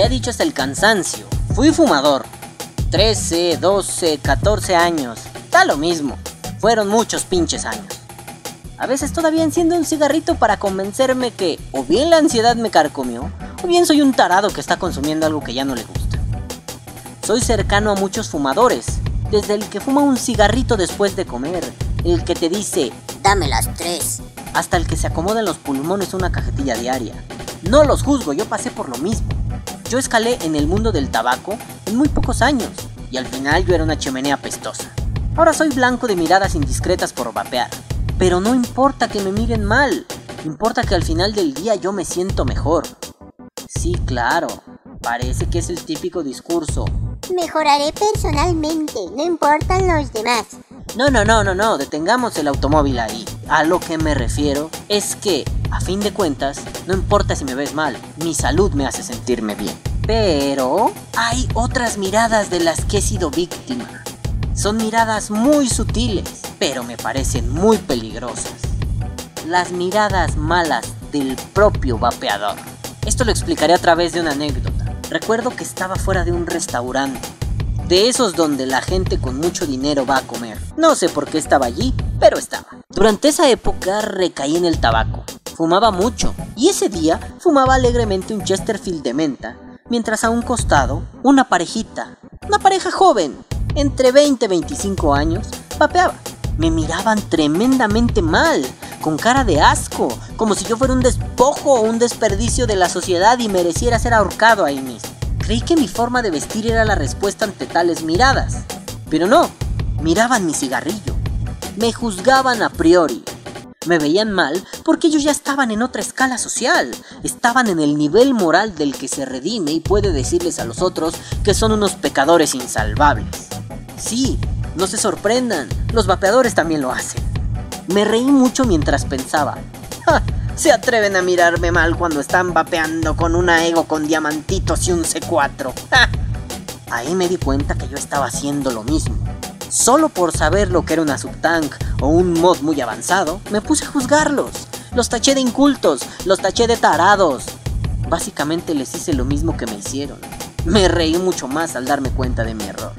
Ya dicho hasta el cansancio, fui fumador. 13, 12, 14 años, da lo mismo. Fueron muchos pinches años. A veces todavía enciendo un cigarrito para convencerme que o bien la ansiedad me carcomió, o bien soy un tarado que está consumiendo algo que ya no le gusta. Soy cercano a muchos fumadores, desde el que fuma un cigarrito después de comer, el que te dice, Dame las tres. hasta el que se acomoda en los pulmones una cajetilla diaria. No los juzgo, yo pasé por lo mismo. Yo escalé en el mundo del tabaco en muy pocos años, y al final yo era una chimenea pestosa. Ahora soy blanco de miradas indiscretas por vapear. Pero no importa que me miren mal, importa que al final del día yo me siento mejor. Sí, claro, parece que es el típico discurso. Mejoraré personalmente, no importan los demás. No, no, no, no, no, detengamos el automóvil ahí. A lo que me refiero es que, a fin de cuentas, no importa si me ves mal, mi salud me hace sentirme bien. Pero hay otras miradas de las que he sido víctima. Son miradas muy sutiles, pero me parecen muy peligrosas. Las miradas malas del propio vapeador. Esto lo explicaré a través de una anécdota. Recuerdo que estaba fuera de un restaurante. De esos donde la gente con mucho dinero va a comer. No sé por qué estaba allí, pero estaba. Durante esa época recaí en el tabaco. Fumaba mucho, y ese día fumaba alegremente un Chesterfield de menta, mientras a un costado, una parejita, una pareja joven, entre 20 y 25 años, vapeaba. Me miraban tremendamente mal, con cara de asco, como si yo fuera un despojo o un desperdicio de la sociedad y mereciera ser ahorcado ahí mismo. Creí que mi forma de vestir era la respuesta ante tales miradas, pero no, miraban mi cigarrillo, me juzgaban a priori. Me veían mal porque ellos ya estaban en otra escala social, estaban en el nivel moral del que se redime y puede decirles a los otros que son unos pecadores insalvables. Sí, no se sorprendan, los vapeadores también lo hacen. Me reí mucho mientras pensaba, "Ja, se atreven a mirarme mal cuando están vapeando con una ego con diamantitos y un C4. Ja". Ahí me di cuenta que yo estaba haciendo lo mismo. Solo por saber lo que era una subtank o un mod muy avanzado, me puse a juzgarlos. Los taché de incultos, los taché de tarados. Básicamente les hice lo mismo que me hicieron. Me reí mucho más al darme cuenta de mi error.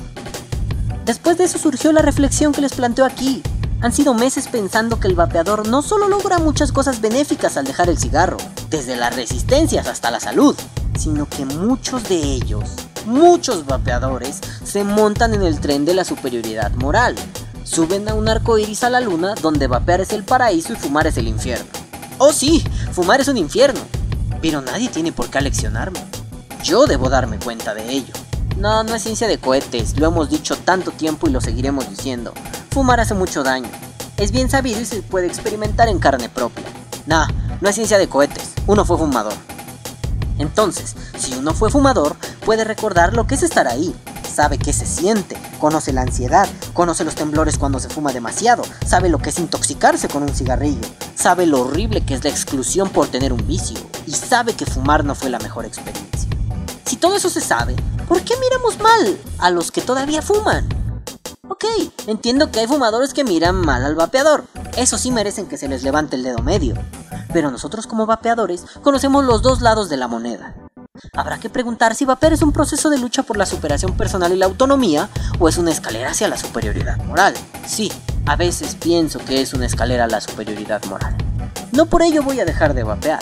Después de eso surgió la reflexión que les planteo aquí. Han sido meses pensando que el vapeador no solo logra muchas cosas benéficas al dejar el cigarro, desde las resistencias hasta la salud, sino que muchos de ellos, muchos vapeadores, se montan en el tren de la superioridad moral. Suben a un arco iris a la luna donde vapear es el paraíso y fumar es el infierno. Oh sí, fumar es un infierno, pero nadie tiene por qué aleccionarme. Yo debo darme cuenta de ello. No, no es ciencia de cohetes, lo hemos dicho tanto tiempo y lo seguiremos diciendo. Fumar hace mucho daño. Es bien sabido y se puede experimentar en carne propia. Nah, no es ciencia de cohetes, uno fue fumador. Entonces, si uno fue fumador, puede recordar lo que es estar ahí. Sabe qué se siente, conoce la ansiedad, conoce los temblores cuando se fuma demasiado, sabe lo que es intoxicarse con un cigarrillo, sabe lo horrible que es la exclusión por tener un vicio, y sabe que fumar no fue la mejor experiencia. Si todo eso se sabe, ¿por qué miramos mal a los que todavía fuman? Ok, entiendo que hay fumadores que miran mal al vapeador. Eso sí merecen que se les levante el dedo medio. Pero nosotros como vapeadores conocemos los dos lados de la moneda. Habrá que preguntar si vapear es un proceso de lucha por la superación personal y la autonomía o es una escalera hacia la superioridad moral. Sí, a veces pienso que es una escalera a la superioridad moral. No por ello voy a dejar de vapear.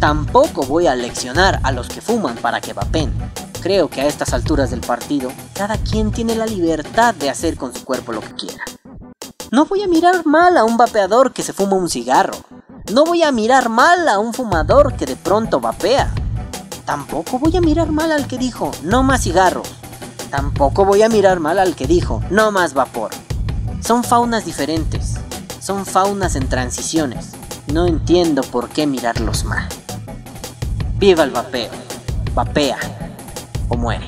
Tampoco voy a leccionar a los que fuman para que vapeen. Creo que a estas alturas del partido, cada quien tiene la libertad de hacer con su cuerpo lo que quiera. No voy a mirar mal a un vapeador que se fuma un cigarro. No voy a mirar mal a un fumador que de pronto vapea. Tampoco voy a mirar mal al que dijo, no más cigarros. Tampoco voy a mirar mal al que dijo, no más vapor. Son faunas diferentes. Son faunas en transiciones. No entiendo por qué mirarlos mal. Viva el vapeo. Vapea o muere.